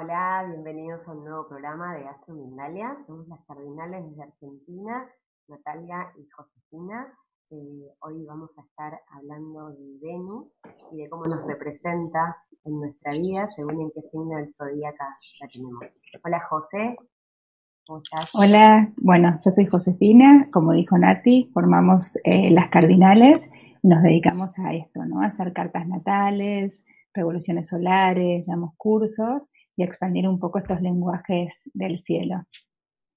Hola, bienvenidos a un nuevo programa de Astro Mindalia. Somos las cardinales desde Argentina, Natalia y Josefina. Eh, hoy vamos a estar hablando de Venus y de cómo nos representa en nuestra vida según en qué signo del zodíaco la tenemos. Hola José. Hola, bueno, yo soy Josefina, como dijo Nati, formamos eh, las cardinales y nos dedicamos a esto, ¿no? Hacer cartas natales, revoluciones solares, damos cursos y expandir un poco estos lenguajes del cielo.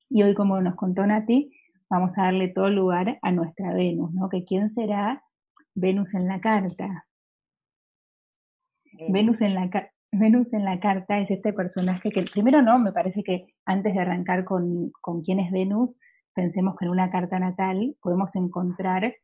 Y hoy, como nos contó Nati, vamos a darle todo lugar a nuestra Venus, ¿no? Que quién será Venus en la carta. Venus en la, Venus en la carta es este personaje que, primero no, me parece que antes de arrancar con, con quién es Venus, pensemos que en una carta natal podemos encontrar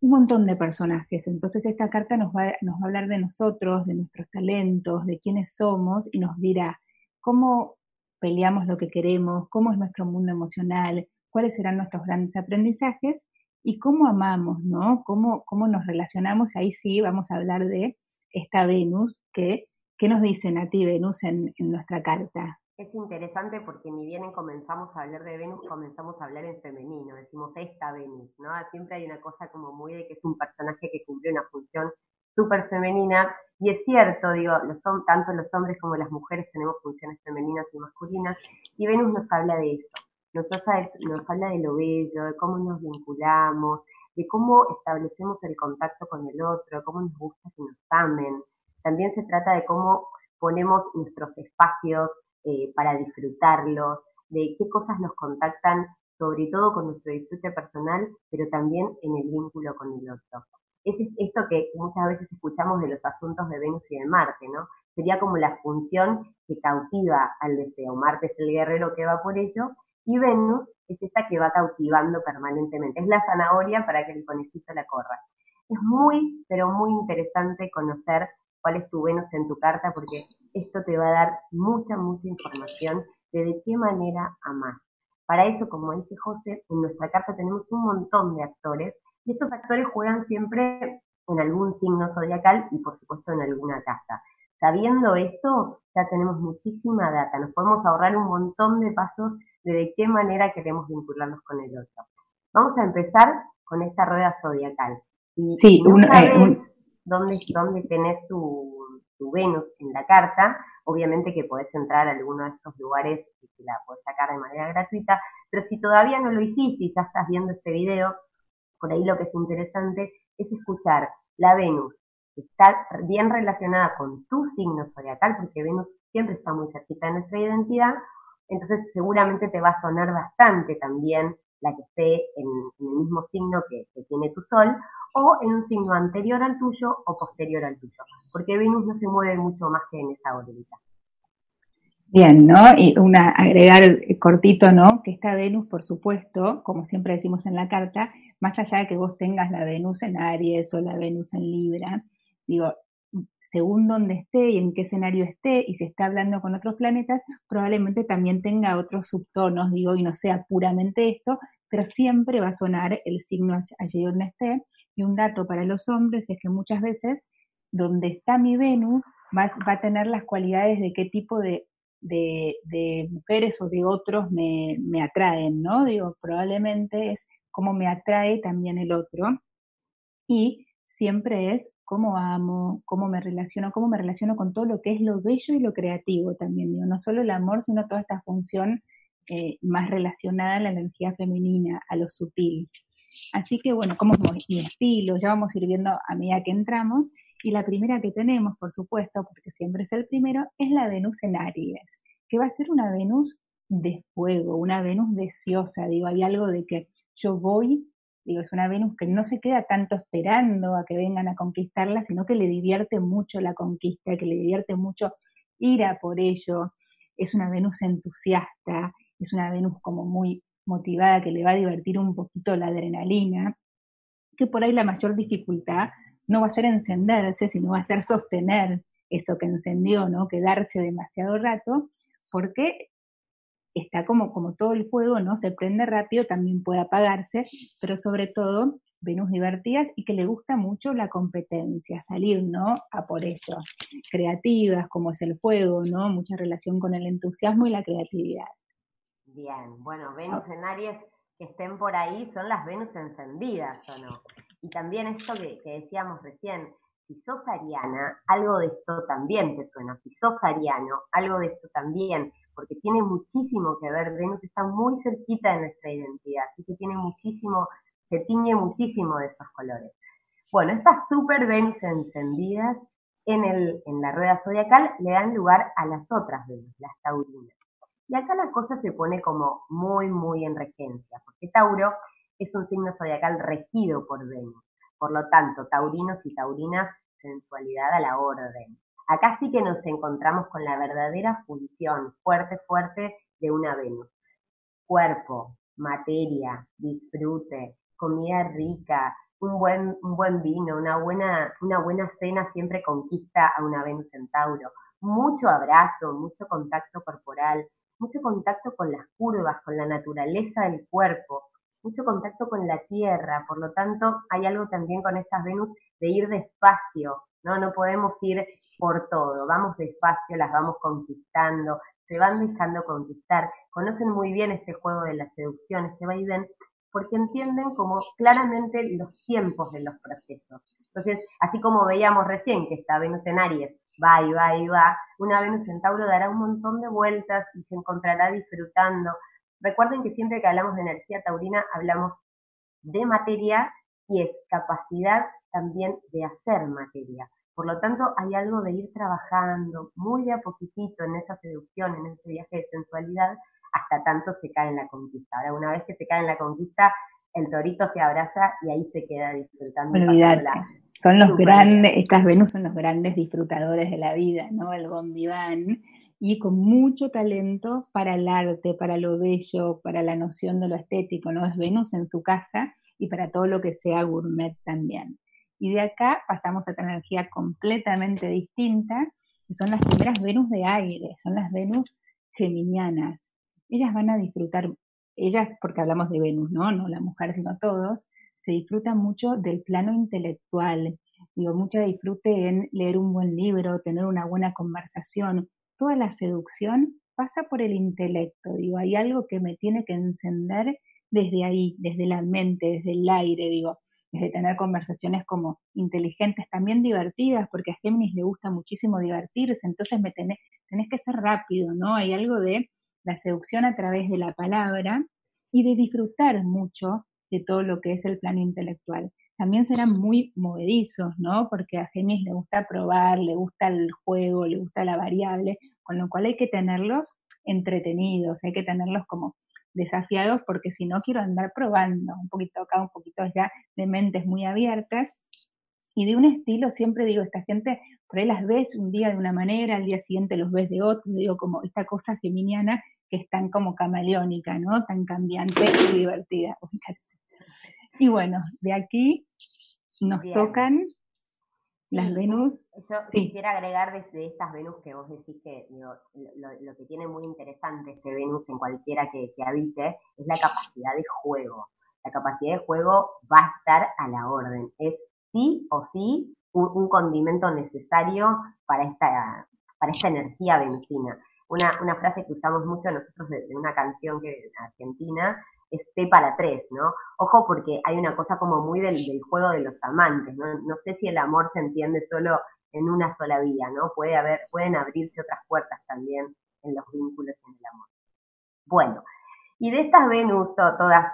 un montón de personajes. Entonces esta carta nos va, nos va a hablar de nosotros, de nuestros talentos, de quiénes somos y nos dirá cómo peleamos lo que queremos, cómo es nuestro mundo emocional, cuáles serán nuestros grandes aprendizajes y cómo amamos, ¿no? Cómo, cómo nos relacionamos. Ahí sí vamos a hablar de esta Venus que, ¿qué nos dice Nati Venus en, en nuestra carta? Es interesante porque ni bien comenzamos a hablar de Venus, comenzamos a hablar en femenino, decimos esta Venus, ¿no? Siempre hay una cosa como muy de que es un personaje que cumple una función súper femenina, y es cierto, digo, los, tanto los hombres como las mujeres tenemos funciones femeninas y masculinas, y Venus nos habla de eso, nos, nos habla de lo bello, de cómo nos vinculamos, de cómo establecemos el contacto con el otro, cómo nos gusta que nos amen. También se trata de cómo ponemos nuestros espacios eh, para disfrutarlos, de qué cosas nos contactan, sobre todo con nuestro disfrute personal, pero también en el vínculo con el otro. Es esto que muchas veces escuchamos de los asuntos de Venus y de Marte, ¿no? Sería como la función que cautiva al deseo. Marte es el guerrero que va por ello y Venus es esta que va cautivando permanentemente. Es la zanahoria para que el conejito la corra. Es muy, pero muy interesante conocer cuál es tu Venus en tu carta, porque esto te va a dar mucha, mucha información de de qué manera amar. Para eso, como dice José, en nuestra carta tenemos un montón de actores y estos actores juegan siempre en algún signo zodiacal y por supuesto en alguna casa. Sabiendo esto, ya tenemos muchísima data, nos podemos ahorrar un montón de pasos de de qué manera queremos vincularnos con el otro. Vamos a empezar con esta rueda zodiacal. sí, eh, dónde, dónde tenés tu, Venus en la carta. Obviamente que podés entrar a alguno de estos lugares y la podés sacar de manera gratuita, pero si todavía no lo hiciste y ya estás viendo este video, por ahí lo que es interesante es escuchar la Venus, que está bien relacionada con tu signo zodiacal, porque Venus siempre está muy cerquita de nuestra identidad, entonces seguramente te va a sonar bastante también la que esté en, el mismo signo que, tiene tu Sol, o en un signo anterior al tuyo o posterior al tuyo, porque Venus no se mueve mucho más que en esa órbita. Bien, ¿no? Y una, agregar cortito, ¿no? Que esta Venus, por supuesto, como siempre decimos en la carta, más allá de que vos tengas la Venus en Aries o la Venus en Libra, digo, según dónde esté y en qué escenario esté, y si está hablando con otros planetas, probablemente también tenga otros subtonos, digo, y no sea puramente esto, pero siempre va a sonar el signo allí donde esté. Y un dato para los hombres es que muchas veces donde está mi Venus va, a tener las cualidades de qué tipo de, de, mujeres o de otros me, me atraen, ¿no? Digo, probablemente es cómo me atrae también el otro. Y siempre es cómo amo, cómo me relaciono, cómo me relaciono con todo lo que es lo bello y lo creativo también, digo, no solo el amor, sino toda esta función eh, más relacionada a la energía femenina, a lo sutil. Así que bueno, como es mi estilo, ya vamos a ir viendo a medida que entramos. Y la primera que tenemos, por supuesto, porque siempre es el primero, es la Venus en Aries, que va a ser una Venus de fuego, una Venus deseosa. Digo, hay algo de que yo voy Es una Venus que no se queda tanto esperando a que vengan a conquistarla, sino que le divierte mucho la conquista, que le divierte mucho ir a por ello. Es una Venus entusiasta, es una Venus como muy motivada, que le va a divertir un poquito la adrenalina, que por ahí la mayor dificultad no va a ser encenderse, sino va a ser sostener eso que encendió, ¿no? Quedarse demasiado rato, porque está como, como todo el fuego, ¿no? Se prende rápido, también puede apagarse, pero sobre todo Venus divertidas y que le gusta mucho la competencia, salir, ¿no? A por eso. Creativas, como es el fuego, ¿no? Mucha relación con el entusiasmo y la creatividad. Bien, bueno, Venus en Aries que estén por ahí son las Venus encendidas, ¿o no? Y también esto que, que decíamos recién, si sos ariana, algo de esto también te suena. Si sos ariano, algo de esto también, porque tiene muchísimo que ver. Venus está muy cerquita de nuestra identidad, así que tiene muchísimo se tiñe muchísimo de esos colores. Bueno, estas super Venus encendidas en, el, en la rueda zodiacal le dan lugar a las otras Venus, las taurinas. Y acá la cosa se pone como muy, muy en regencia, porque Tauro es un signo zodiacal regido por Venus. Por lo tanto, taurinos y taurinas, sensualidad a la orden. Acá sí que nos encontramos con la verdadera función fuerte, fuerte de una Venus. Cuerpo, materia, disfrute, comida rica, un buen, un buen vino, una buena, una buena cena siempre conquista a una Venus Centauro. Mucho abrazo, mucho contacto corporal, mucho contacto con las curvas, con la naturaleza del cuerpo, mucho contacto con la tierra. Por lo tanto, hay algo también con estas Venus de ir despacio, ¿no? No podemos ir por todo, vamos despacio, las vamos conquistando, se van dejando conquistar, conocen muy bien este juego de la seducción, este vaivén, porque entienden como claramente los tiempos de los procesos. Entonces, así como veíamos recién que esta Venus en Aries va y va y va, una Venus en Tauro dará un montón de vueltas y se encontrará disfrutando. Recuerden que siempre que hablamos de energía taurina hablamos de materia y es capacidad también de hacer materia. Por lo tanto, hay algo de ir trabajando muy de a poquitito en esa seducción, en ese viaje de sensualidad, hasta tanto se cae en la conquista. Ahora, una vez que se cae en la conquista, el torito se abraza y ahí se queda disfrutando. Son los grandes, estas Venus son los grandes disfrutadores de la vida, ¿no? El bon vivant, y con mucho talento para el arte, para lo bello, para la noción de lo estético, ¿no? Es Venus en su casa y para todo lo que sea gourmet también. Y de acá pasamos a otra energía completamente distinta, que son las primeras Venus de aire, son las Venus geminianas ellas van a disfrutar, ellas, porque hablamos de Venus, ¿no? No la mujer, sino todos, se disfrutan mucho del plano intelectual. Digo, mucho disfrute en leer un buen libro, tener una buena conversación. Toda la seducción pasa por el intelecto. Digo, hay algo que me tiene que encender desde ahí, desde la mente, desde el aire, digo, desde tener conversaciones como inteligentes, también divertidas, porque a Géminis le gusta muchísimo divertirse, entonces me tenés, tenés que ser rápido, ¿no? Hay algo de la seducción a través de la palabra y de disfrutar mucho de todo lo que es el plano intelectual. También serán muy movedizos, ¿no? Porque a Géminis le gusta probar, le gusta el juego, le gusta la variable, con lo cual hay que tenerlos entretenidos, hay que tenerlos como desafiados, porque si no quiero andar probando un poquito acá, un poquito allá, de mentes muy abiertas y de un estilo, siempre digo, esta gente, por ahí las ves un día de una manera, al día siguiente los ves de otro, digo, como esta cosa geminiana que es tan como camaleónica, ¿no? Tan cambiante y divertida. Y bueno, de aquí nos tocan las Venus. Yo quisiera agregar desde estas Venus que vos decís que lo, que tiene muy interesante este Venus en cualquiera que, que habite es la capacidad de juego. La capacidad de juego va a estar a la orden. Es sí o sí un, condimento necesario para esta, para esta energía venutina. Una, una frase que usamos mucho nosotros de, una canción que argentina es T para tres, ¿no? Ojo porque hay una cosa como muy del, del juego de los amantes, ¿no? No sé si el amor se entiende solo en una sola vía, ¿no? Puede haber, pueden abrirse otras puertas también en los vínculos en el amor. Bueno, y de estas Venus, todas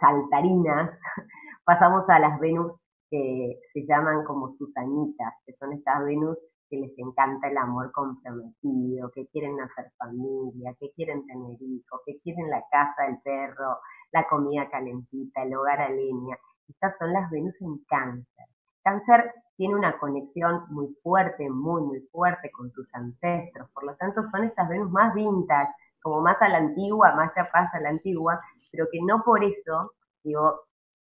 saltarinas, pasamos a las Venus que se llaman como Susanitas, que son estas Venus que les encanta el amor comprometido, que quieren hacer familia, que quieren tener hijos, que quieren la casa, el perro, la comida calentita, el hogar a leña. Estas son las Venus en cáncer. Cáncer tiene una conexión muy fuerte, muy, muy fuerte con sus ancestros. Por lo tanto, son estas Venus más vintage, como más a la antigua, más capaz a la antigua, pero que no por eso, digo,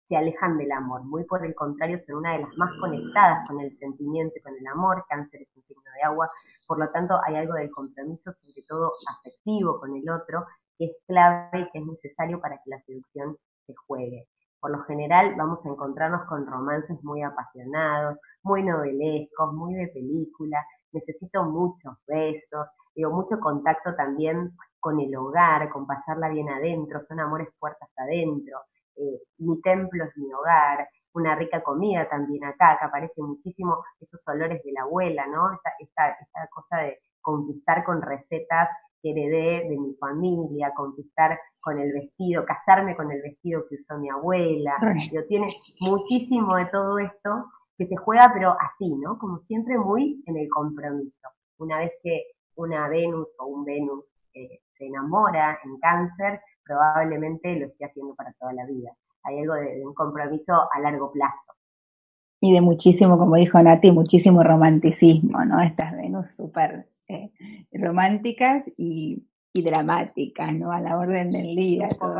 se alejan del amor, muy por el contrario son una de las más conectadas con el sentimiento y con el amor, cáncer es un signo de agua, por lo tanto hay algo del compromiso, sobre todo afectivo con el otro, que es clave y que es necesario para que la seducción se juegue. Por lo general vamos a encontrarnos con romances muy apasionados, muy novelescos, muy de película, necesito muchos besos, digo, mucho contacto también con el hogar, con pasarla bien adentro, son amores puertas adentro, eh, mi templo es mi hogar, una rica comida también acá, que aparece muchísimo esos olores de la abuela, ¿no? Esta, esta, esta cosa de conquistar con recetas que heredé de mi familia, conquistar con el vestido, casarme con el vestido que usó mi abuela. Yo tiene muchísimo de todo esto que se juega, pero así, ¿no? Como siempre muy en el compromiso. Una vez que una Venus o un Venus eh, se enamora en cáncer, probablemente lo esté haciendo para toda la vida. Hay algo de, un compromiso a largo plazo. Y de muchísimo, como dijo Nati, muchísimo romanticismo, ¿no? Estas Venus súper eh, románticas y, dramáticas, ¿no? A la orden del día. todo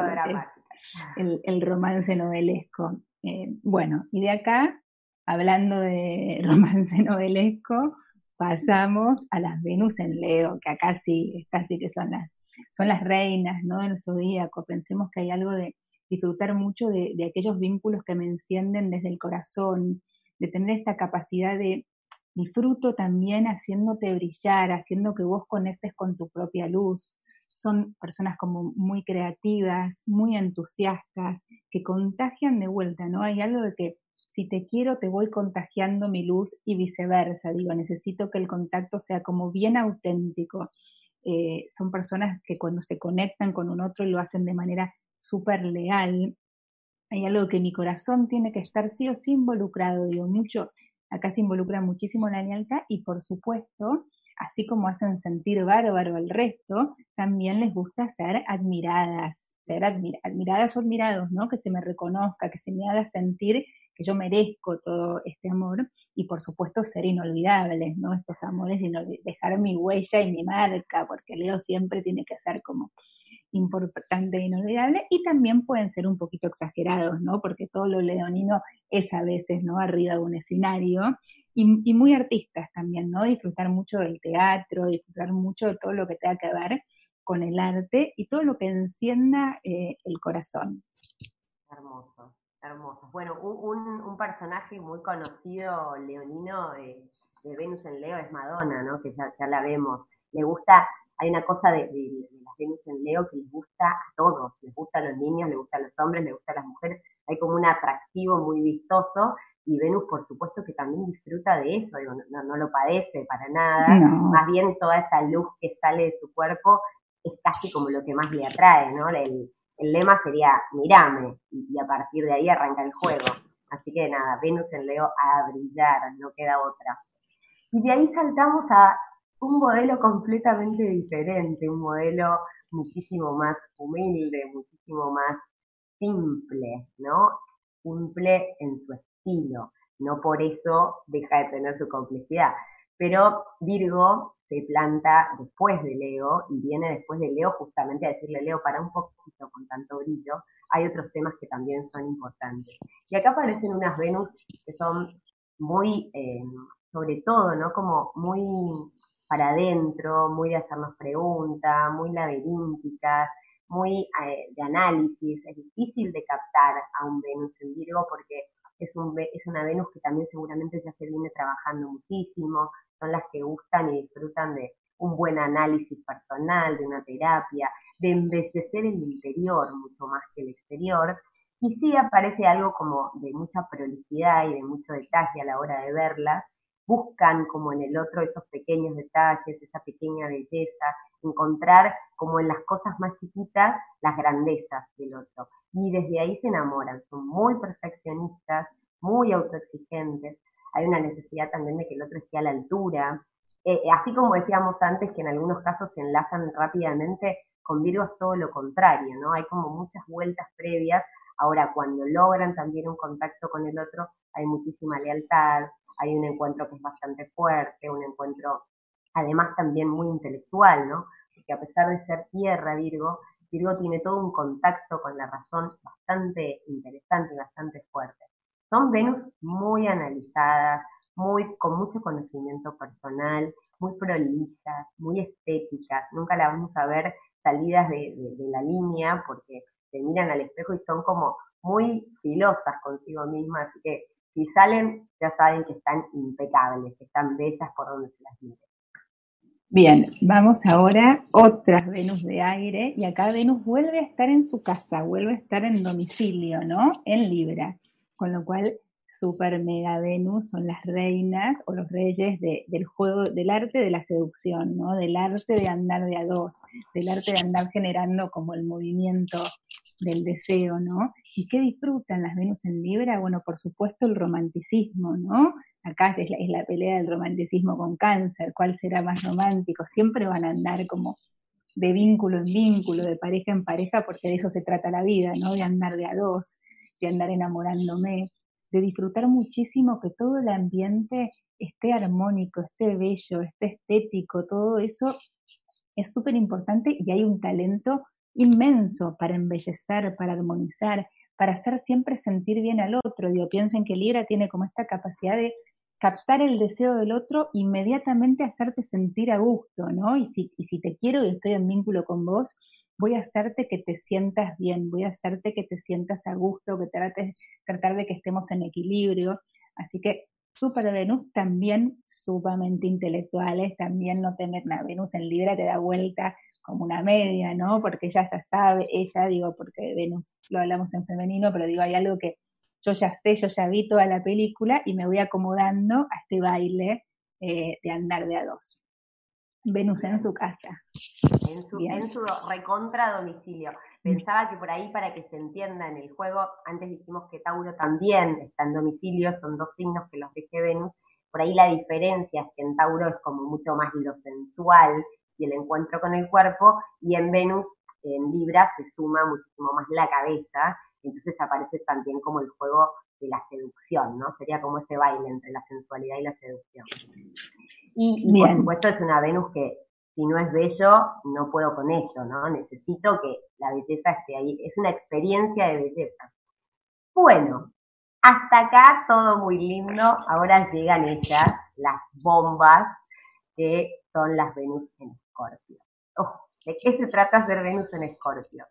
el, el, romance novelesco. Eh, bueno, y de acá, hablando de romance novelesco, pasamos a las Venus en Leo, que acá sí, estas sí que son las, son las reinas, ¿no? Del zodíaco. Pensemos que hay algo de disfrutar mucho de, de, aquellos vínculos que me encienden desde el corazón, de tener esta capacidad de disfruto también haciéndote brillar, haciendo que vos conectes con tu propia luz. Son personas como muy creativas, muy entusiastas, que contagian de vuelta, ¿no? Hay algo de que si te quiero, te voy contagiando mi luz y viceversa. Digo, necesito que el contacto sea como bien auténtico. Eh, son personas que cuando se conectan con un otro lo hacen de manera súper leal. Hay algo que mi corazón tiene que estar sí o sí involucrado, digo, mucho. Acá se involucra muchísimo la lealtad y por supuesto así como hacen sentir bárbaro al resto, también les gusta ser admiradas, ser admiradas o admirados, ¿no? Que se me reconozca, que se me haga sentir que yo merezco todo este amor y por supuesto ser inolvidables, ¿no? Estos amores y dejar mi huella y mi marca, porque Leo siempre tiene que ser como importante e inolvidable y también pueden ser un poquito exagerados, ¿no? Porque todo lo leonino es a veces, ¿no? Arriba de un escenario y, muy artistas también, ¿no? Disfrutar mucho del teatro, disfrutar mucho de todo lo que tenga que ver con el arte y todo lo que encienda eh, el corazón. Hermoso, hermoso. Bueno, un, personaje muy conocido leonino de, Venus en Leo es Madonna, ¿no? Que ya, la vemos. Le gusta, hay una cosa de, de, las Venus en Leo que les gusta a todos, les gusta a los niños, les gusta a los hombres, les gusta a las mujeres, hay como un atractivo muy vistoso y Venus por supuesto que también disfruta de eso, no, lo padece para nada, más bien toda esa luz que sale de su cuerpo es casi como lo que más le atrae, ¿no? El, lema sería, mirame, y, a partir de ahí arranca el juego. Así que nada, Venus en Leo a brillar, no queda otra. Y de ahí saltamos a un modelo completamente diferente, un modelo muchísimo más humilde, muchísimo más simple, ¿no? Simple en su estilo, no por eso deja de tener su complejidad. Pero Virgo se planta después de Leo y viene después de Leo justamente a decirle, Leo, para un poquito con tanto brillo, hay otros temas que también son importantes. Y acá aparecen unas Venus que son muy, eh, sobre todo, ¿no? Como muy para adentro, muy de hacernos preguntas, muy laberínticas, muy eh, de análisis. Es difícil de captar a un Venus en Virgo porque es, un, es una Venus que también seguramente ya se viene trabajando muchísimo, son las que gustan y disfrutan de un buen análisis personal, de una terapia, de embellecer el interior mucho más que el exterior. Y sí aparece algo como de mucha prolijidad y de mucho detalle a la hora de verlas. Buscan como en el otro esos pequeños detalles, esa pequeña belleza, encontrar como en las cosas más chiquitas las grandezas del otro y desde ahí se enamoran. Son muy perfeccionistas, muy autoexigentes. Hay una necesidad también de que el otro esté a la altura. Eh, eh, así como decíamos antes que en algunos casos se enlazan rápidamente, con Virgo es todo lo contrario, ¿no? Hay como muchas vueltas previas. Ahora, cuando logran también un contacto con el otro, hay muchísima lealtad, hay un encuentro que es bastante fuerte, un encuentro además también muy intelectual, ¿no? Porque a pesar de ser tierra, Virgo, Virgo tiene todo un contacto con la razón bastante interesante y bastante fuerte. Son Venus muy analizadas, muy, con mucho conocimiento personal muy prolijas, muy estéticas, nunca la vamos a ver salidas de, la línea porque se miran al espejo y son como muy filosas consigo mismas, así que si salen ya saben que están impecables, que están bellas por donde se las mire. Bien, vamos ahora otras Venus de aire y acá Venus vuelve a estar en su casa, vuelve a estar en domicilio, ¿no? En Libra, con lo cual Super Mega Venus son las reinas o los reyes del juego, del arte de la seducción, ¿no? Del arte de andar de a dos, del arte de andar generando como el movimiento del deseo, ¿no? ¿Y qué disfrutan las Venus en Libra? Bueno, por supuesto el romanticismo, ¿no? Acá es la, pelea del romanticismo con cáncer, cuál será más romántico, siempre van a andar como de vínculo en vínculo, de pareja en pareja, porque de eso se trata la vida, ¿no? De andar de a dos, de andar enamorándome, de disfrutar muchísimo que todo el ambiente esté armónico, esté bello, esté estético, todo eso es súper importante y hay un talento inmenso para embellecer, para armonizar, para hacer siempre sentir bien al otro. Digo, piensen que Libra tiene como esta capacidad de captar el deseo del otro, inmediatamente hacerte sentir a gusto, ¿no? Y si, y si te quiero y estoy en vínculo con vos, voy a hacerte que te sientas bien, voy a hacerte que te sientas a gusto, que trates, tratar de que estemos en equilibrio. Así que Super Venus también sumamente intelectuales, también no tener una Venus en Libra te da vuelta como una media, ¿no? Porque ella ya sabe, ella, digo, porque Venus lo hablamos en femenino, pero digo, hay algo que yo ya sé, yo ya vi toda la película y me voy acomodando a este baile eh, de andar de a dos. Venus en su casa. En su, recontra domicilio. Pensaba que por ahí, para que se entienda en el juego, antes dijimos que Tauro también está en domicilio, son dos signos que los dije Venus. Por ahí la diferencia es que en Tauro es como mucho más lo sensual y el encuentro con el cuerpo, y en Venus, en Libra, se suma muchísimo más la cabeza entonces aparece también como el juego de la seducción, ¿no? Sería como ese baile entre la sensualidad y la seducción. Y, por supuesto es una Venus que si no es bello, no puedo con ello, ¿no? Necesito que la belleza esté ahí. Es una experiencia de belleza. Bueno, hasta acá todo muy lindo. Ahora llegan ellas, las bombas, que son las Venus en Escorpio. Oh, ¿De qué se trata ser Venus en Escorpio?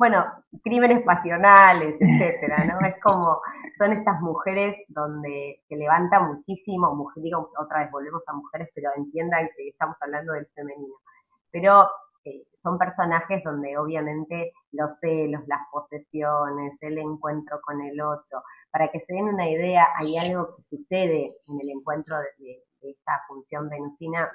Bueno, crímenes pasionales, etcétera, ¿no? Es como, son estas mujeres donde se levanta muchísimo, mujer, digo, otra vez volvemos a mujeres, pero entiendan que estamos hablando del femenino. Pero eh, son personajes donde obviamente los celos, las posesiones, el encuentro con el otro, para que se den una idea, hay algo que sucede en el encuentro de esta función venusina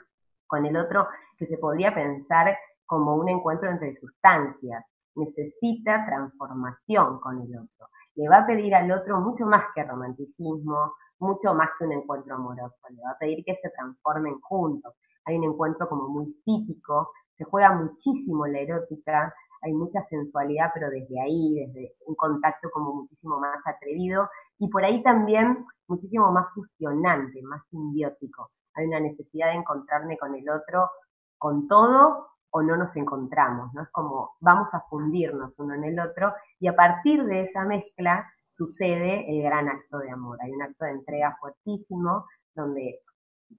con el otro que se podría pensar como un encuentro entre sustancias necesita transformación con el otro. Le va a pedir al otro mucho más que romanticismo, mucho más que un encuentro amoroso. Le va a pedir que se transformen juntos. Hay un encuentro como muy psíquico, se juega muchísimo la erótica, hay mucha sensualidad, pero desde ahí, desde un contacto como muchísimo más atrevido y por ahí también muchísimo más fusionante, más simbiótico. Hay una necesidad de encontrarme con el otro con todo o no nos encontramos, ¿no? Es como vamos a fundirnos uno en el otro y a partir de esa mezcla sucede el gran acto de amor. Hay un acto de entrega fuertísimo donde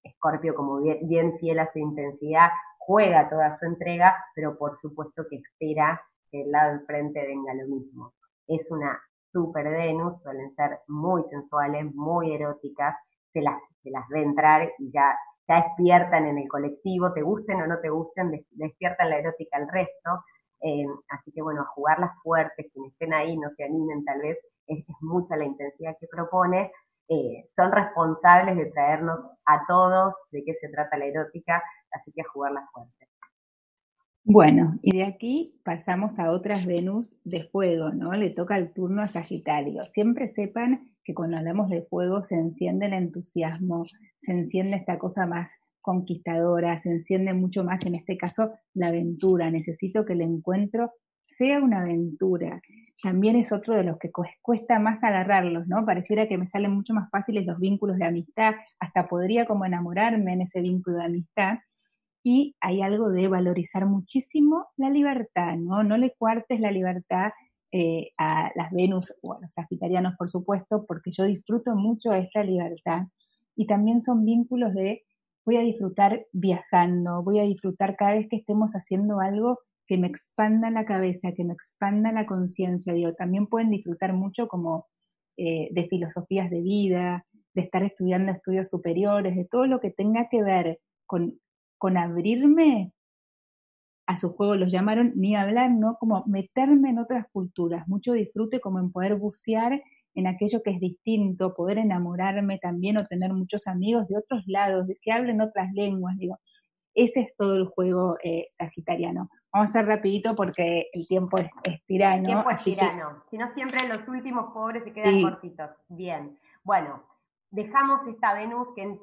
Escorpio, como bien, fiel a su intensidad, juega toda su entrega, pero por supuesto que espera que el lado del frente venga lo mismo. Es una super Venus, suelen ser muy sensuales, muy eróticas, se las, se las ve entrar y ya ya despiertan en el colectivo, te gusten o no te gusten, despiertan la erótica al resto. Eh, así que bueno, jugarlas fuertes, quienes estén ahí no se animen tal vez, es, mucha la intensidad que propone. Eh, son responsables de traernos a todos de qué se trata la erótica, así que jugarlas fuertes. Bueno, y de aquí pasamos a otras Venus de fuego, ¿no? Le toca el turno a Sagitario. Siempre sepan que cuando hablamos de fuego se enciende el entusiasmo, se enciende esta cosa más conquistadora, se enciende mucho más en este caso la aventura. Necesito que el encuentro sea una aventura. También es otro de los que cuesta más agarrarlos, ¿no? Pareciera que me salen mucho más fáciles los vínculos de amistad, hasta podría como enamorarme en ese vínculo de amistad y hay algo de valorizar muchísimo la libertad, ¿no? No le cuartes la libertad eh, a las Venus o a los sagitarianos, por supuesto, porque yo disfruto mucho esta libertad. Y también son vínculos de voy a disfrutar viajando, voy a disfrutar cada vez que estemos haciendo algo que me expanda la cabeza, que me expanda la conciencia. Digo, también pueden disfrutar mucho como eh, de filosofías de vida, de estar estudiando estudios superiores, de todo lo que tenga que ver con, con abrirme a su juego, los llamaron ni hablar, ¿no? Como meterme en otras culturas, mucho disfrute como en poder bucear en aquello que es distinto, poder enamorarme también o tener muchos amigos de otros lados, de que hablen otras lenguas, digo. Ese es todo el juego eh, sagitariano. Vamos a hacer rapidito porque el tiempo es, tirano. El tiempo es tirano. Si no, siempre los últimos pobres se quedan cortitos. Bien. Bueno, dejamos esta Venus que...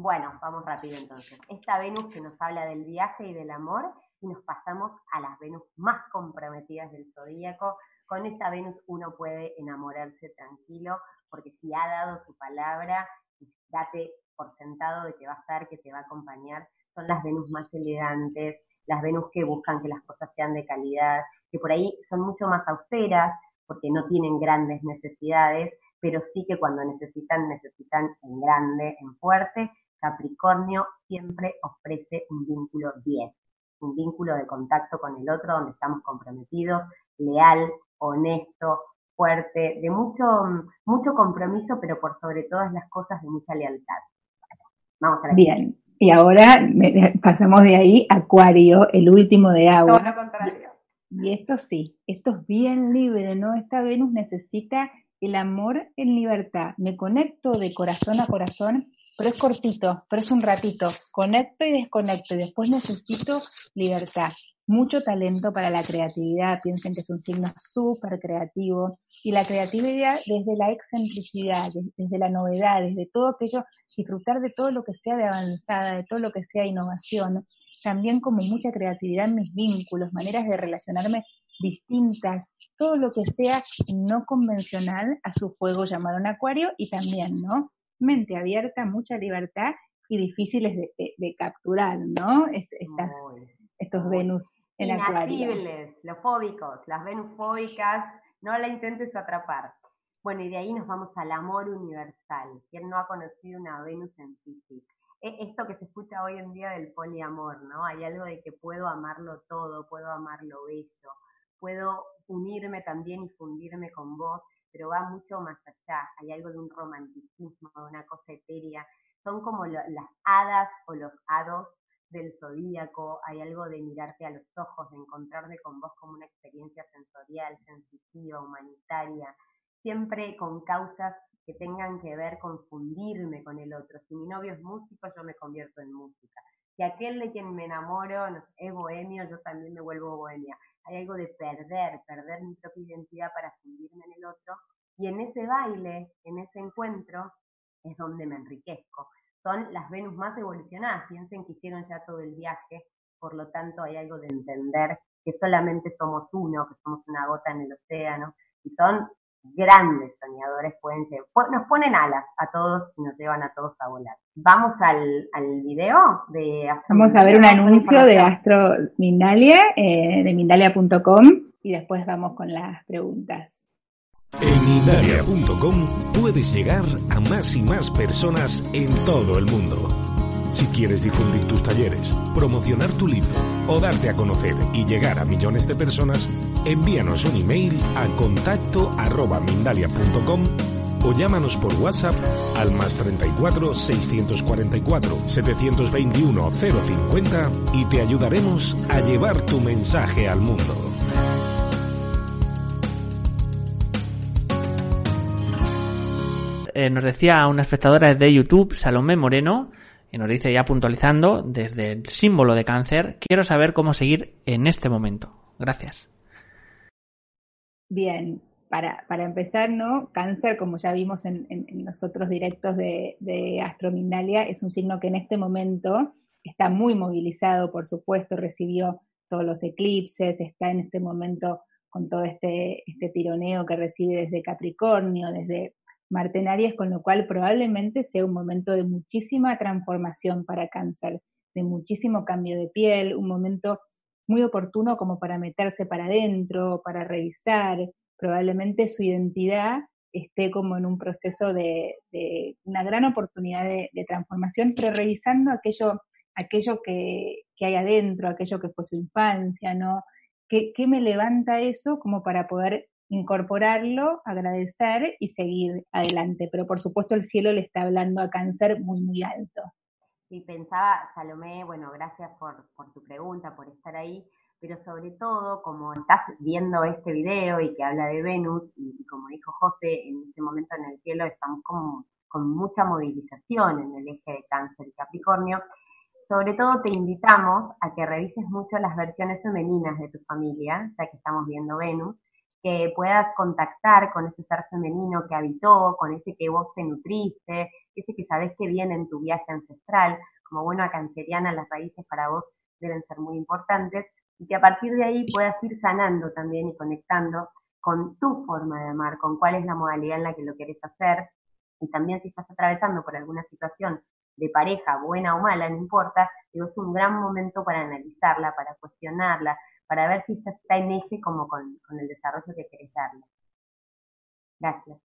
Bueno, vamos rápido entonces. Esta Venus que nos habla del viaje y del amor y nos pasamos a las Venus más comprometidas del zodíaco, con esta Venus uno puede enamorarse tranquilo, porque si ha dado su palabra, date por sentado de que va a estar, que te va a acompañar. Son las Venus más elegantes, las Venus que buscan que las cosas sean de calidad, que por ahí son mucho más austeras, porque no tienen grandes necesidades, pero sí que cuando necesitan, necesitan en grande, en fuerte. Capricornio siempre ofrece un vínculo 10, un vínculo de contacto con el otro donde estamos comprometidos, leal, honesto, fuerte, de mucho, mucho compromiso, pero por sobre todas las cosas de mucha lealtad. Vamos a ver. Bien, y ahora pasamos de ahí a Acuario, el último de agua. Todo lo contrario. Y esto sí, esto es bien libre, ¿no? Esta Venus necesita el amor en libertad. Me conecto de corazón a corazón, pero es cortito, pero es un ratito. Conecto y desconecto y después necesito libertad mucho talento para la creatividad, piensen que es un signo súper creativo, y la creatividad desde la excentricidad, desde la novedad, desde todo aquello, disfrutar de todo lo que sea de avanzada, de todo lo que sea innovación, también como mucha creatividad en mis vínculos, maneras de relacionarme distintas, todo lo que sea no convencional a su juego llamado un acuario y también, ¿no? Mente abierta, mucha libertad y difíciles de, capturar, ¿no? Estas, estos Venus en Acuario. los fóbicos, las Venus fóbicas, no la intentes atrapar. Bueno, y de ahí nos vamos al amor universal. ¿Quién no ha conocido una Venus en Pisces? Esto que se escucha hoy en día del poliamor, ¿no? Hay algo de que puedo amarlo todo, puedo amarlo bello, puedo unirme también y fundirme con vos, pero va mucho más allá. Hay algo de un romanticismo, de una cosa etérea. Son como las hadas o los hados del zodíaco, hay algo de mirarte a los ojos, de encontrarte con vos como una experiencia sensorial, sensitiva, humanitaria, siempre con causas que tengan que ver con fundirme con el otro. Si mi novio es músico, yo me convierto en música. Si aquel de quien me enamoro es bohemio, yo también me vuelvo bohemia. Hay algo de perder, perder mi propia identidad para fundirme en el otro. Y en ese baile, en ese encuentro, es donde me enriquezco son las Venus más evolucionadas. Piensen que hicieron ya todo el viaje, por lo tanto hay algo de entender que solamente somos uno, que somos una gota en el océano, y son grandes soñadores, pueden ser, nos ponen alas a todos y nos llevan a todos a volar. Vamos al, al video de Astro Vamos a ver un anuncio de Astro Mindalia, eh, de mindalia.com, y después vamos con las preguntas. En Mindalia.com puedes llegar a más y más personas en todo el mundo. Si quieres difundir tus talleres, promocionar tu libro o darte a conocer y llegar a millones de personas, envíanos un email a contacto arroba mindalia.com o llámanos por WhatsApp al más 34 644 721 050 y te ayudaremos a llevar tu mensaje al mundo. Eh, nos decía una espectadora de YouTube, Salomé Moreno, y nos dice ya puntualizando desde el símbolo de cáncer, quiero saber cómo seguir en este momento. Gracias. Bien, para, para empezar, ¿no? Cáncer, como ya vimos en, los otros directos de, de Astromindalia, es un signo que en este momento está muy movilizado, por supuesto, recibió todos los eclipses, está en este momento con todo este, este tironeo que recibe desde Capricornio, desde Marte en Aries, con lo cual probablemente sea un momento de muchísima transformación para cáncer, de muchísimo cambio de piel, un momento muy oportuno como para meterse para adentro, para revisar, probablemente su identidad esté como en un proceso de, una gran oportunidad de, transformación, pero revisando aquello, aquello que, hay adentro, aquello que fue su infancia, ¿no? ¿Qué, ¿Qué me levanta eso como para poder incorporarlo, agradecer y seguir adelante? Pero por supuesto el cielo le está hablando a cáncer muy, muy alto. Sí, pensaba, Salomé, bueno, gracias por, por tu pregunta, por estar ahí pero sobre todo, como estás viendo este video y que habla de Venus, y, como dijo José, en este momento en el cielo estamos con, con mucha movilización en el eje de cáncer y Capricornio, sobre todo te invitamos a que revises mucho las versiones femeninas de tu familia, ya que estamos viendo Venus, que puedas contactar con ese ser femenino que habitó, con ese que vos te nutriste, ese que sabes que viene en tu viaje ancestral, como buena canceriana, las raíces para vos deben ser muy importantes, y que a partir de ahí puedas ir sanando también y conectando con tu forma de amar, con cuál es la modalidad en la que lo quieres hacer. Y también si estás atravesando por alguna situación de pareja, buena o mala, no importa, es un gran momento para analizarla, para cuestionarla, para ver si está en eje como con, el desarrollo que querés darle. Gracias.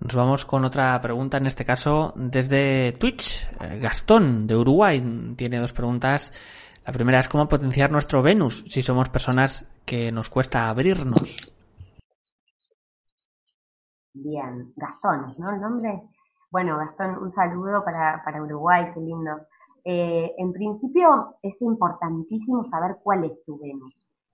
Nos vamos con otra pregunta, en este caso desde Twitch. Eh, Gastón, de Uruguay, tiene dos preguntas la primera es cómo potenciar nuestro Venus si somos personas que nos cuesta abrirnos. Bien, Gastón, ¿no? El nombre. Bueno, Gastón, un saludo para, para Uruguay, qué lindo. Eh, en principio es importantísimo saber cuál es tu.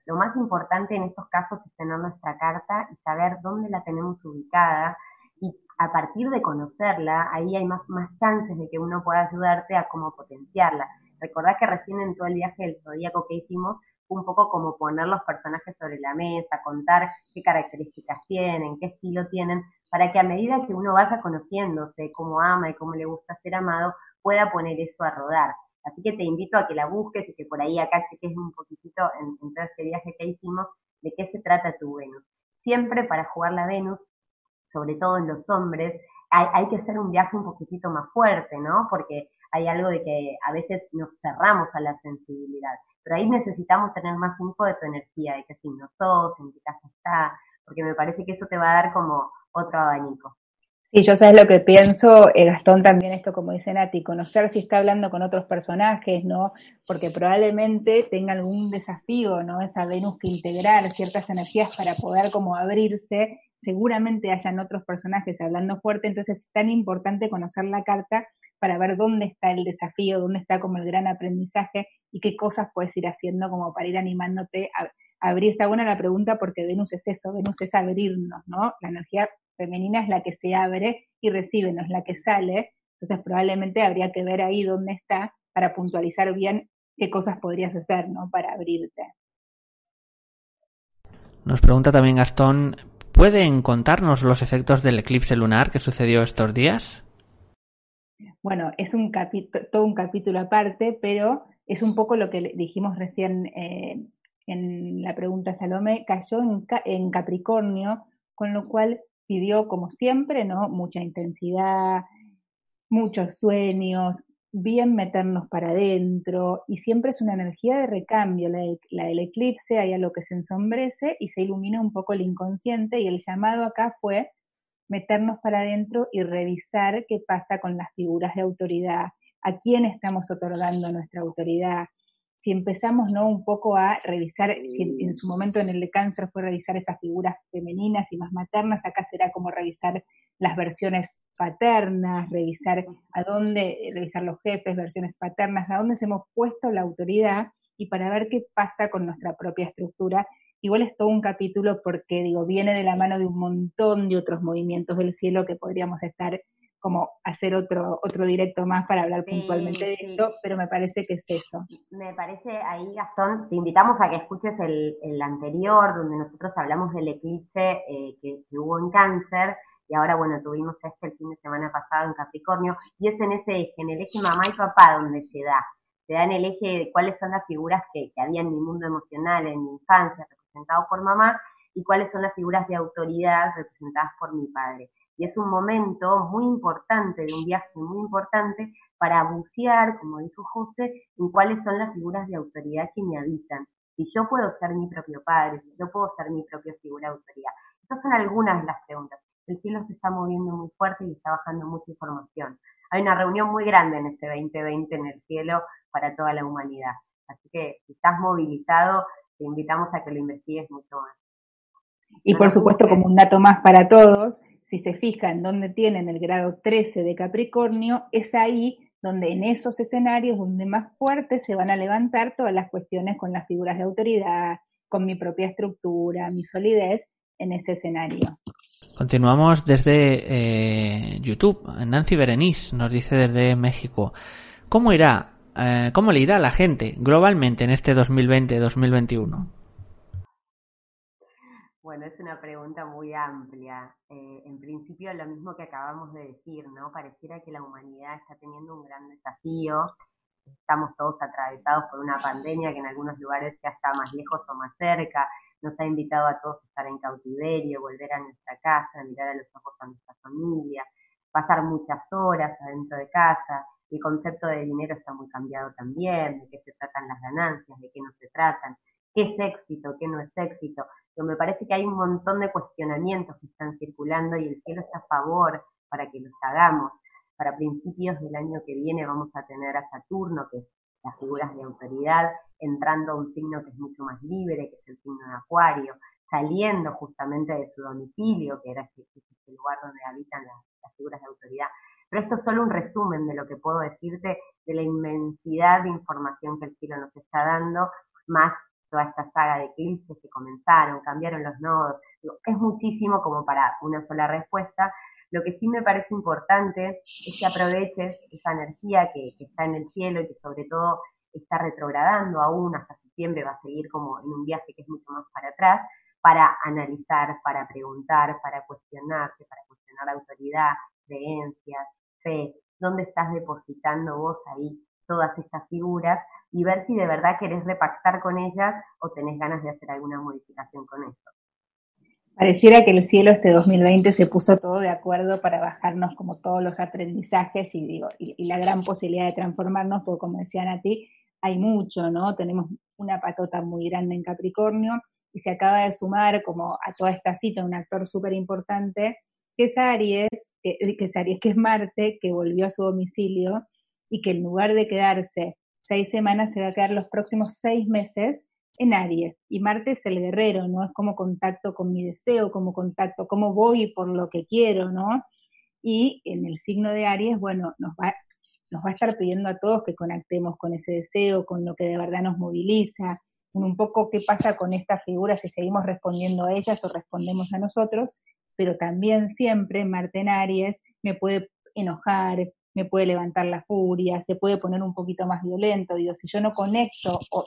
Lo más importante en estos casos es tener nuestra carta y saber dónde la tenemos ubicada y a partir de conocerla, ahí hay más, más chances de que uno pueda ayudarte a cómo potenciarla. Recordad que recién en todo el viaje del zodíaco que hicimos, un poco como poner los personajes sobre la mesa, contar qué características tienen, qué estilo tienen, para que a medida que uno vaya conociéndose cómo ama y cómo le gusta ser amado, pueda poner eso a rodar. Así que te invito a que la busques y que por ahí acá cheques un poquitito en, todo este viaje que hicimos de qué se trata tu Venus. Siempre para jugar la Venus, sobre todo en los hombres, hay, hay que hacer un viaje un poquitito más fuerte, ¿no? Porque hay algo de que a veces nos cerramos a la sensibilidad. Pero ahí necesitamos tener más info de tu energía, de qué signo sos, en qué casa está, porque me parece que eso te va a dar como otro abanico. Sí, yo sabes lo que pienso, eh, Gastón también esto como dice Nati, conocer si está hablando con otros personajes, ¿no? Porque probablemente tenga algún desafío, ¿no? Esa Venus que integrar ciertas energías para poder como abrirse, seguramente hayan otros personajes hablando fuerte, entonces es tan importante conocer la carta para ver dónde está el desafío, dónde está como el gran aprendizaje y qué cosas puedes ir haciendo como para ir animándote a, abrir. Está buena la pregunta porque Venus es eso, Venus es abrirnos, ¿no? La energía femenina es la que se abre y recibe, no es la que sale. Entonces probablemente habría que ver ahí dónde está para puntualizar bien qué cosas podrías hacer, ¿no? Para abrirte. Nos pregunta también Gastón, ¿pueden contarnos los efectos del eclipse lunar que sucedió estos días? Bueno, es un todo un capítulo aparte, pero es un poco lo que dijimos recién eh, en la pregunta Salomé, cayó en Capricornio, con lo cual pidió, como siempre, ¿no? Mucha intensidad, muchos sueños, bien meternos para adentro, y siempre es una energía de recambio, la, la, del eclipse, hay algo que se ensombrece y se ilumina un poco el inconsciente, y el llamado acá fue meternos para adentro y revisar qué pasa con las figuras de autoridad, a quién estamos otorgando nuestra autoridad, si empezamos ¿no? un poco a revisar, si en, su momento en el de cáncer fue revisar esas figuras femeninas y más maternas, acá será como revisar las versiones paternas, revisar a dónde, revisar los jefes, versiones paternas, a dónde se hemos puesto la autoridad y para ver qué pasa con nuestra propia estructura. Igual es todo un capítulo porque, digo, viene de la mano de un montón de otros movimientos del cielo que podríamos estar como hacer otro, otro directo más para hablar puntualmente de esto, pero me parece que es eso. Me parece ahí, Gastón, te invitamos a que escuches el, el anterior, donde nosotros hablamos del eclipse eh, que, hubo en cáncer, y ahora, bueno, tuvimos este el fin de semana pasado en Capricornio, y es en ese eje, en el eje mamá y papá donde se da. Se da en el eje de cuáles son las figuras que, que había en mi mundo emocional, en mi infancia, representado por mamá, y cuáles son las figuras de autoridad representadas por mi padre y es un momento muy importante, de un viaje muy importante, para bucear, como dijo José, en cuáles son las figuras de autoridad que me habitan. Si yo puedo ser mi propio padre, si yo puedo ser mi propia figura de autoridad. Estas son algunas de las preguntas. El cielo se está moviendo muy fuerte y está bajando mucha información. Hay una reunión muy grande en este 2020 en el cielo para toda la humanidad. Así que si estás movilizado, te invitamos a que lo investigues mucho más. Y por supuesto, como un dato más para todos, si se fijan dónde tienen el grado 13 de Capricornio, es ahí donde en esos escenarios donde más fuerte se van a levantar todas las cuestiones con las figuras de autoridad, con mi propia estructura, mi solidez en ese escenario. Continuamos desde eh, YouTube. Nancy Berenice nos dice desde México. ¿Cómo irá, eh, cómo le irá a la gente globalmente en este 2020-2021? Bueno, es una pregunta muy amplia. Eh, en principio, lo mismo que acabamos de decir, ¿no? Pareciera que la humanidad está teniendo un gran desafío. Estamos todos atravesados por una pandemia que en algunos lugares ya está más lejos o más cerca. Nos ha invitado a todos a estar en cautiverio, volver a nuestra casa, mirar a los ojos a nuestra familia, pasar muchas horas adentro de casa. El concepto de dinero está muy cambiado también, de qué se tratan las ganancias, de qué no se tratan, qué es éxito, qué no es éxito me parece que hay un montón de cuestionamientos que están circulando y el cielo está a favor para que los hagamos. Para principios del año que viene vamos a tener a Saturno, que es las figuras de autoridad, entrando a un signo que es mucho más libre, que es el signo de Acuario, saliendo justamente de su domicilio, que era este, este lugar donde habitan las, las figuras de autoridad. Pero esto es solo un resumen de lo que puedo decirte de la inmensidad de información que el cielo nos está dando, más toda esta saga de eclipses que comenzaron, cambiaron los nodos. Es muchísimo como para una sola respuesta. Lo que sí me parece importante es que aproveches esa energía que, está en el cielo y que sobre todo está retrogradando aún hasta septiembre, va a seguir como en un viaje que es mucho más para atrás, para analizar, para preguntar, para cuestionarse, para cuestionar autoridad, creencias, fe, dónde estás depositando vos ahí todas estas figuras y ver si de verdad querés repactar con ellas o tenés ganas de hacer alguna modificación con esto. Pareciera que el cielo este 2020 se puso todo de acuerdo para bajarnos como todos los aprendizajes y digo, y, la gran posibilidad de transformarnos, porque como decían a ti, hay mucho, ¿no? Tenemos una patota muy grande en Capricornio y se acaba de sumar como a toda esta cita un actor súper importante, que es Aries, que es Aries, que es Marte, que volvió a su domicilio y que en lugar de quedarse seis semanas se va a quedar los próximos seis meses en Aries. Y Marte es el guerrero, ¿no? Es como contacto con mi deseo, como contacto, cómo voy por lo que quiero, ¿no? Y en el signo de Aries, bueno, nos va, nos va a estar pidiendo a todos que conectemos con ese deseo, con lo que de verdad nos moviliza, un poco qué pasa con esta figura, si seguimos respondiendo a ellas o respondemos a nosotros, pero también siempre Marte en Aries me puede enojar, me puede levantar la furia, se puede poner un poquito más violento. Digo, si yo no conecto o,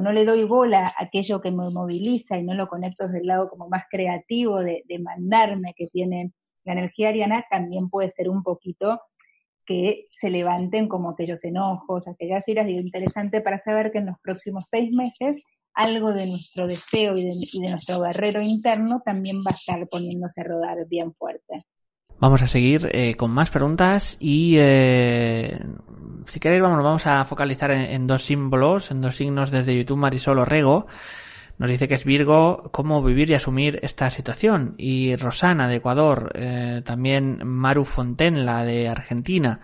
no le doy bola a aquello que me moviliza y no lo conecto desde el lado como más creativo de, de mandarme que tiene la energía ariana, también puede ser un poquito que se levanten como aquellos enojos, aquellas iras. Digo, interesante para saber que en los próximos seis meses algo de nuestro deseo y de, y de nuestro guerrero interno también va a estar poniéndose a rodar bien fuerte. Vamos a seguir eh, con más preguntas y eh, si queréis vamos, vamos a focalizar en, dos símbolos, en dos signos desde YouTube Marisol Orrego. Nos dice que es Virgo, cómo vivir y asumir esta situación. Y Rosana de Ecuador, eh, también Maru Fontenla de Argentina.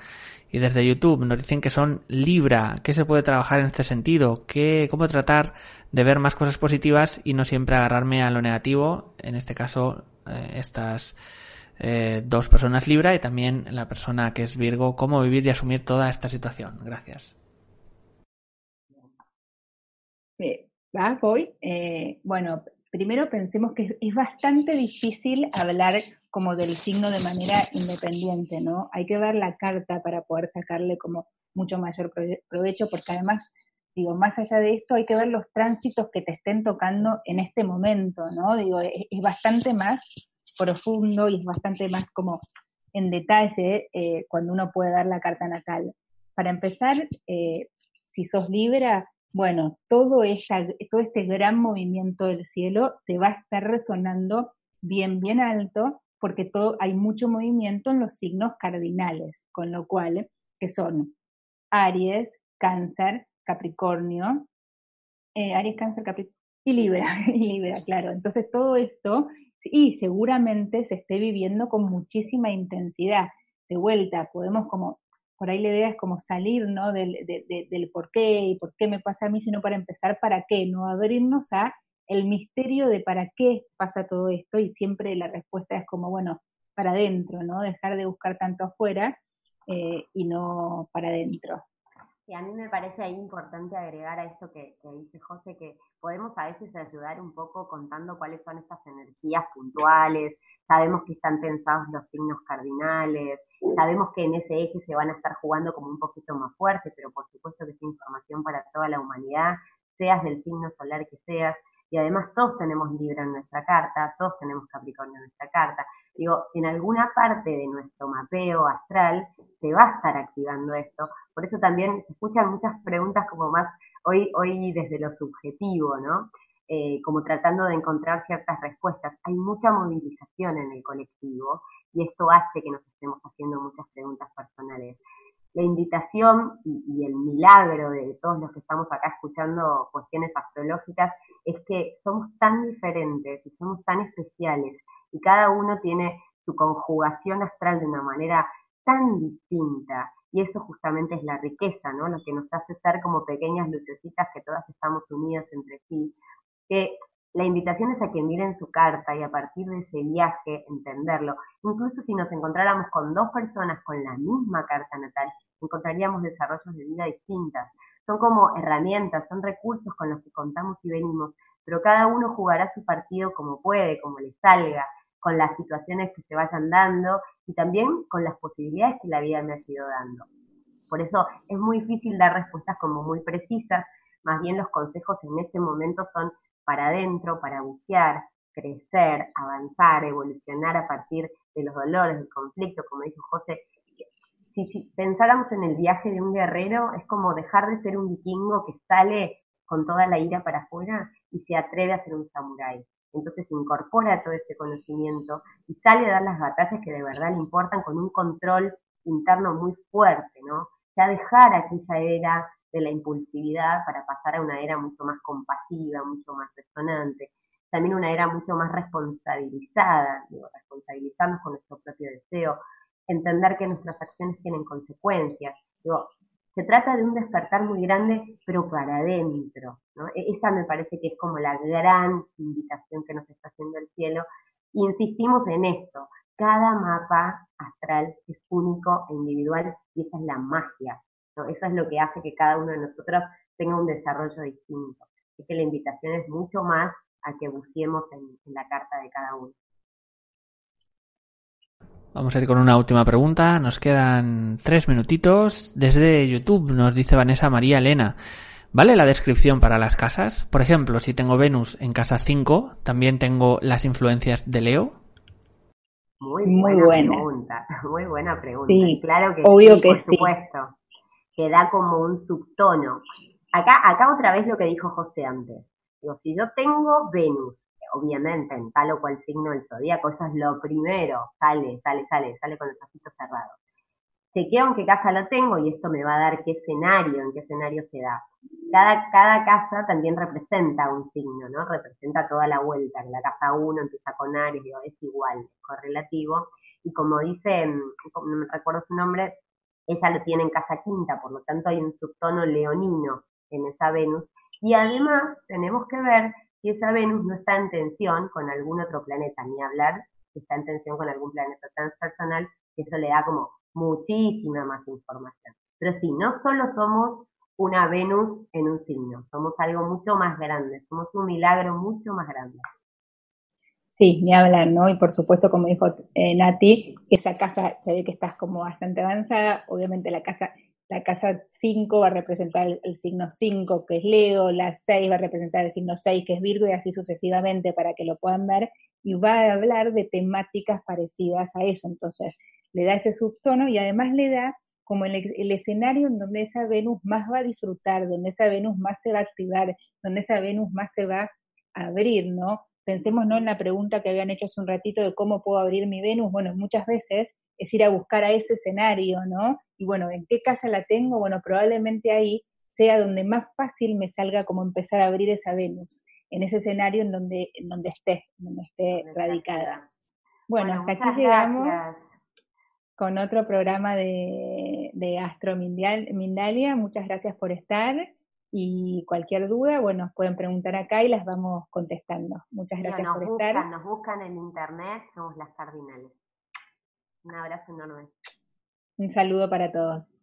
Y desde YouTube nos dicen que son Libra. ¿Qué se puede trabajar en este sentido? ¿Qué, ¿Cómo tratar de ver más cosas positivas y no siempre agarrarme a lo negativo? En este caso, estas eh, dos personas Libra y también la persona que es Virgo, cómo vivir y asumir toda esta situación. Gracias. Eh, va, voy. Eh, bueno, primero pensemos que es bastante difícil hablar como del signo de manera independiente, ¿no? Hay que ver la carta para poder sacarle como mucho mayor provecho, porque además, digo, más allá de esto, hay que ver los tránsitos que te estén tocando en este momento, ¿no? Digo, es bastante más profundo y es bastante más como en detalle eh, cuando uno puede dar la carta natal. Para empezar, eh, si sos Libra, bueno, todo, esta, todo este gran movimiento del cielo te va a estar resonando bien, bien alto, porque todo, hay mucho movimiento en los signos cardinales, con lo cual, que son Aries, Cáncer, Capricornio, eh, Aries, Cáncer, Capricornio y Libra, y Libra, claro. Entonces todo esto y seguramente se esté viviendo con muchísima intensidad. De vuelta, podemos como, por ahí la idea es como salir, ¿no? Del, del por qué y por qué me pasa a mí, sino para empezar, ¿para qué? No abrirnos a el misterio de para qué pasa todo esto y siempre la respuesta es como, bueno, para adentro, ¿no? Dejar de buscar tanto afuera eh, y no para adentro. Y a mí me parece ahí importante agregar a esto que, dice José, que podemos a veces ayudar un poco contando cuáles son estas energías puntuales, sabemos que están pensados los signos cardinales, sabemos que en ese eje se van a estar jugando como un poquito más fuerte, pero por supuesto que es información para toda la humanidad, seas del signo solar que seas, y además todos tenemos Libra en nuestra carta, todos tenemos Capricornio en nuestra carta. Digo, en alguna parte de nuestro mapeo astral se va a estar activando esto. Por eso también se escuchan muchas preguntas como más hoy, hoy desde lo subjetivo, ¿no? Eh, como tratando de encontrar ciertas respuestas. Hay mucha movilización en el colectivo y esto hace que nos estemos haciendo muchas preguntas personales la invitación y, el milagro de todos los que estamos acá escuchando cuestiones astrológicas es que somos tan diferentes y somos tan especiales y cada uno tiene su conjugación astral de una manera tan distinta y eso justamente es la riqueza, ¿no? Lo que nos hace ser como pequeñas lucecitas que todas estamos unidas entre sí, que la invitación es a que miren su carta y a partir de ese viaje entenderlo. Incluso si nos encontráramos con dos personas con la misma carta natal, encontraríamos desarrollos de vida distintas. Son como herramientas, son recursos con los que contamos y venimos, pero cada uno jugará su partido como puede, como le salga, con las situaciones que se vayan dando y también con las posibilidades que la vida me ha ido dando. Por eso es muy difícil dar respuestas como muy precisas, más bien los consejos en este momento son para adentro, para bucear, crecer, avanzar, evolucionar a partir de los dolores, del conflicto, como dijo José. Si, pensáramos en el viaje de un guerrero, es como dejar de ser un vikingo que sale con toda la ira para afuera y se atreve a ser un samurái. Entonces incorpora todo ese conocimiento y sale a dar las batallas que de verdad le importan con un control interno muy fuerte, ¿no? Ya dejar aquella era de la impulsividad para pasar a una era mucho más compasiva, mucho más resonante, también una era mucho más responsabilizada, digo, responsabilizarnos con nuestro propio deseo, entender que nuestras acciones tienen consecuencias. Digo, se trata de un despertar muy grande, pero para adentro. ¿no? E-, esa me parece que es como la gran invitación que nos está haciendo el cielo. insistimos en esto, cada mapa astral es único e individual y esa es la magia eso es lo que hace que cada uno de nosotros tenga un desarrollo distinto. Así que la invitación es mucho más a que busquemos en, la carta de cada uno. Vamos a ir con una última pregunta. Nos quedan tres minutitos. Desde YouTube nos dice Vanessa María Elena. ¿Vale la descripción para las casas? Por ejemplo, si tengo Venus en casa 5, ¿también tengo las influencias de Leo? Muy, buena, pregunta. Muy buena pregunta. Sí, claro que obvio sí, que por supuesto que da como un subtono. Acá, acá otra vez lo que dijo José antes. Digo, si yo tengo Venus, obviamente en tal o cual signo del zodíaco, eso es lo primero, sale, sale, sale, sale con los ojitos cerrados. Chequeo en qué casa lo tengo y esto me va a dar qué escenario, en qué escenario se da. Cada, cada casa también representa un signo, ¿no? Representa toda la vuelta. La casa 1 empieza con Aries, es igual, es correlativo. Y como dice, no me recuerdo su nombre, ella lo tiene en casa quinta, por lo tanto hay un subtono leonino en esa Venus. Y además tenemos que ver si esa Venus no está en tensión con algún otro planeta, ni hablar si está en tensión con algún planeta transpersonal, eso le da como muchísima más información. Pero sí, no solo somos una Venus en un signo, somos algo mucho más grande, somos un milagro mucho más grande. Sí, ni hablar, ¿no? Y por supuesto, como dijo eh, Nati, esa casa se ve que estás como bastante avanzada. Obviamente la casa la casa 5 va a representar el, signo 5, que es Leo, la 6 va a representar el signo 6, que es Virgo, y así sucesivamente para que lo puedan ver. Y va a hablar de temáticas parecidas a eso. Entonces, le da ese subtono y además le da como el, el, escenario en donde esa Venus más va a disfrutar, donde esa Venus más se va a activar, donde esa Venus más se va a abrir, ¿no? Pensemos ¿no? en la pregunta que habían hecho hace un ratito de cómo puedo abrir mi Venus. Bueno, muchas veces es ir a buscar a ese escenario, ¿no? Y bueno, ¿en qué casa la tengo? Bueno, probablemente ahí sea donde más fácil me salga como empezar a abrir esa Venus. en ese escenario en donde, en donde esté, donde esté radicada. Bueno, hasta aquí llegamos con otro programa de, de Astro Mindalia. Muchas gracias por estar y cualquier duda, bueno, pueden preguntar acá y las vamos contestando. Muchas gracias por estar. Nos buscan en internet, somos las cardinales. Un abrazo enorme. Un saludo para todos.